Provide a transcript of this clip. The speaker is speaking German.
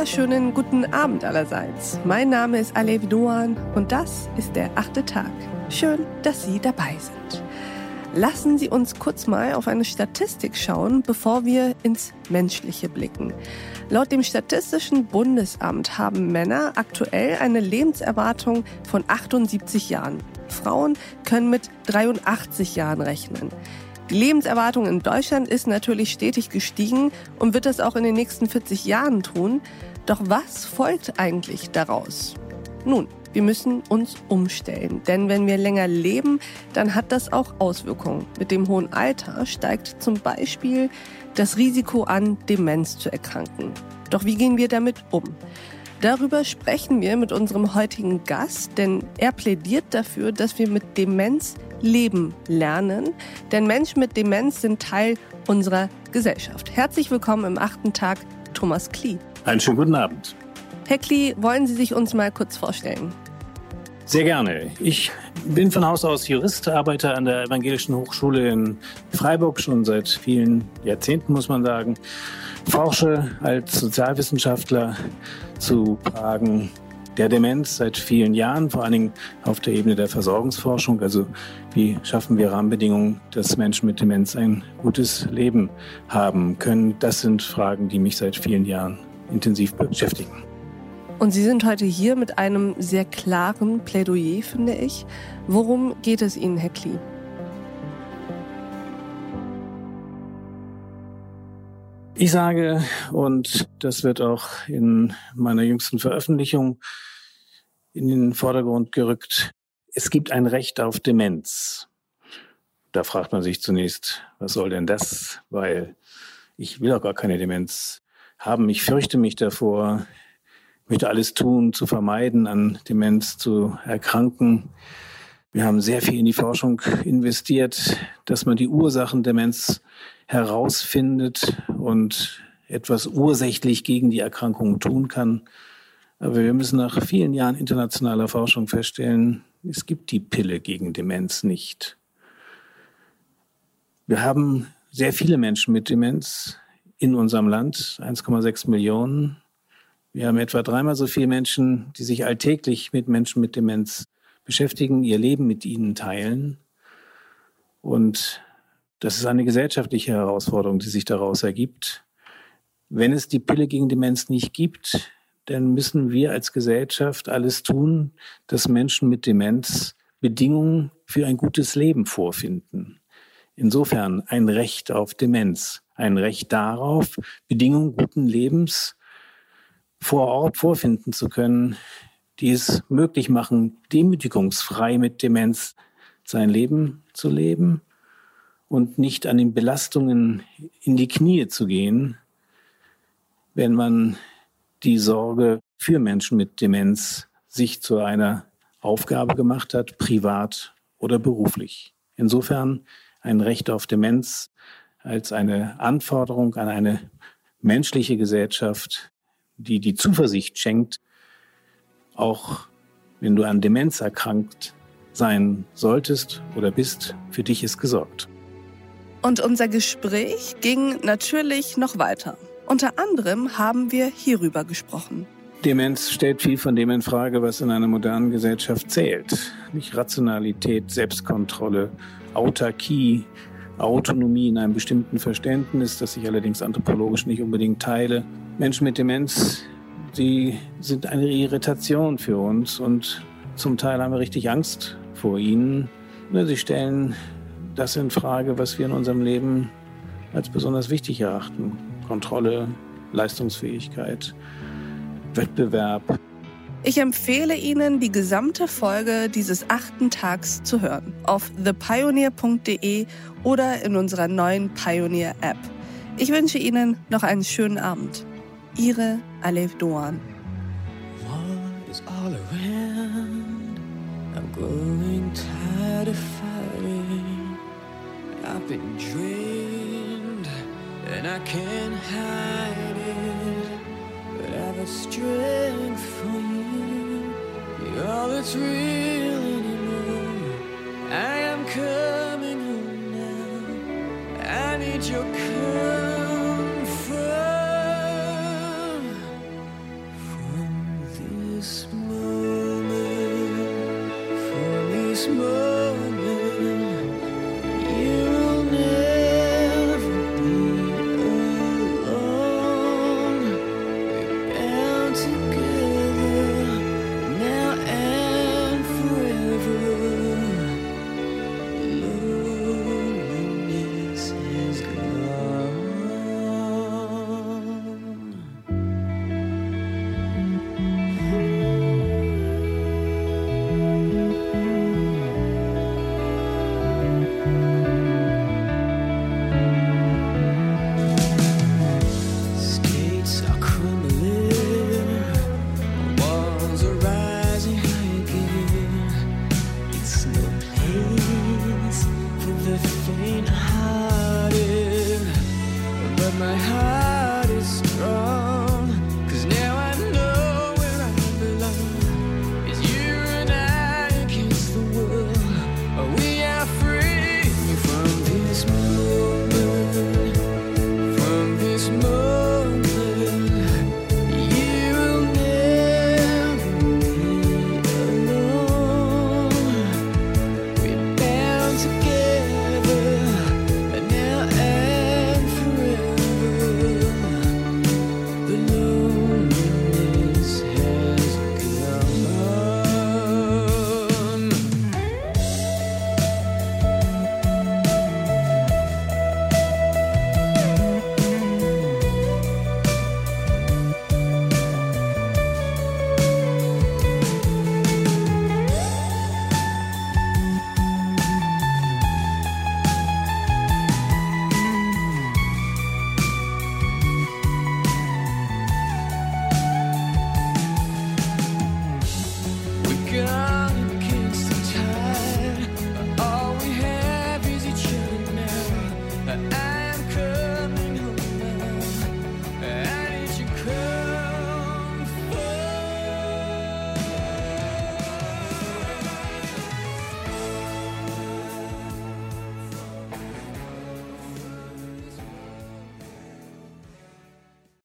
wunderschönen guten Abend allerseits. Mein Name ist Alev Doan und das ist der achte Tag. Schön, dass Sie dabei sind. Lassen Sie uns kurz mal auf eine Statistik schauen, bevor wir ins Menschliche blicken. Laut dem Statistischen Bundesamt haben Männer aktuell eine Lebenserwartung von 78 Jahren. Frauen können mit 83 Jahren rechnen. Die Lebenserwartung in Deutschland ist natürlich stetig gestiegen und wird das auch in den nächsten 40 Jahren tun. Doch was folgt eigentlich daraus? Nun, wir müssen uns umstellen, denn wenn wir länger leben, dann hat das auch Auswirkungen. Mit dem hohen Alter steigt zum Beispiel das Risiko an, Demenz zu erkranken. Doch wie gehen wir damit um? Darüber sprechen wir mit unserem heutigen Gast, denn er plädiert dafür, dass wir mit Demenz leben lernen. Denn Menschen mit Demenz sind Teil unserer Gesellschaft. Herzlich willkommen im achten Tag, Thomas Klee. Einen schönen guten Abend. Herr Klee, wollen Sie sich uns mal kurz vorstellen? Sehr gerne. Ich bin von Haus aus Jurist, arbeite an der Evangelischen Hochschule in Freiburg schon seit vielen Jahrzehnten, muss man sagen. Forsche als Sozialwissenschaftler zu Fragen der Demenz seit vielen Jahren, vor allen Dingen auf der Ebene der Versorgungsforschung. Also wie schaffen wir Rahmenbedingungen, dass Menschen mit Demenz ein gutes Leben haben können? Das sind Fragen, die mich seit vielen Jahren intensiv beschäftigen. Und Sie sind heute hier mit einem sehr klaren Plädoyer, finde ich. Worum geht es Ihnen, Herr Klee? Ich sage, und das wird auch in meiner jüngsten Veröffentlichung in den Vordergrund gerückt. Es gibt ein Recht auf Demenz. Da fragt man sich zunächst, was soll denn das? Weil ich will auch gar keine Demenz haben. Ich fürchte mich davor. Möchte alles tun, zu vermeiden, an Demenz zu erkranken. Wir haben sehr viel in die Forschung investiert, dass man die Ursachen Demenz herausfindet und etwas ursächlich gegen die Erkrankung tun kann. Aber wir müssen nach vielen Jahren internationaler Forschung feststellen, es gibt die Pille gegen Demenz nicht. Wir haben sehr viele Menschen mit Demenz in unserem Land, 1,6 Millionen. Wir haben etwa dreimal so viele Menschen, die sich alltäglich mit Menschen mit Demenz beschäftigen, ihr Leben mit ihnen teilen. Und das ist eine gesellschaftliche Herausforderung, die sich daraus ergibt. Wenn es die Pille gegen Demenz nicht gibt, dann müssen wir als Gesellschaft alles tun, dass Menschen mit Demenz Bedingungen für ein gutes Leben vorfinden. Insofern ein Recht auf Demenz, ein Recht darauf, Bedingungen guten Lebens vor Ort vorfinden zu können, die es möglich machen, demütigungsfrei mit Demenz sein Leben zu leben und nicht an den Belastungen in die Knie zu gehen, wenn man die Sorge für Menschen mit Demenz sich zu einer Aufgabe gemacht hat, privat oder beruflich. Insofern ein Recht auf Demenz als eine Anforderung an eine menschliche Gesellschaft, die die Zuversicht schenkt, auch wenn du an Demenz erkrankt sein solltest oder bist, für dich ist gesorgt. Und unser Gespräch ging natürlich noch weiter. Unter anderem haben wir hierüber gesprochen. Demenz stellt viel von dem in Frage, was in einer modernen Gesellschaft zählt. Nicht Rationalität, Selbstkontrolle, Autarkie, Autonomie in einem bestimmten Verständnis, das ich allerdings anthropologisch nicht unbedingt teile. Menschen mit Demenz, die sind eine Irritation für uns und zum Teil haben wir richtig Angst vor ihnen. Sie stellen das in Frage, was wir in unserem Leben als besonders wichtig erachten. Kontrolle, Leistungsfähigkeit, Wettbewerb. Ich empfehle Ihnen, die gesamte Folge dieses achten Tags zu hören. Auf thepioneer.de oder in unserer neuen Pioneer-App. Ich wünsche Ihnen noch einen schönen Abend. Ihre Alef Doan. I've been drained and I can't hide it. But I've a strength for you. You're all that's real anymore. I am coming home now. I need your comfort from this moment, from this moment.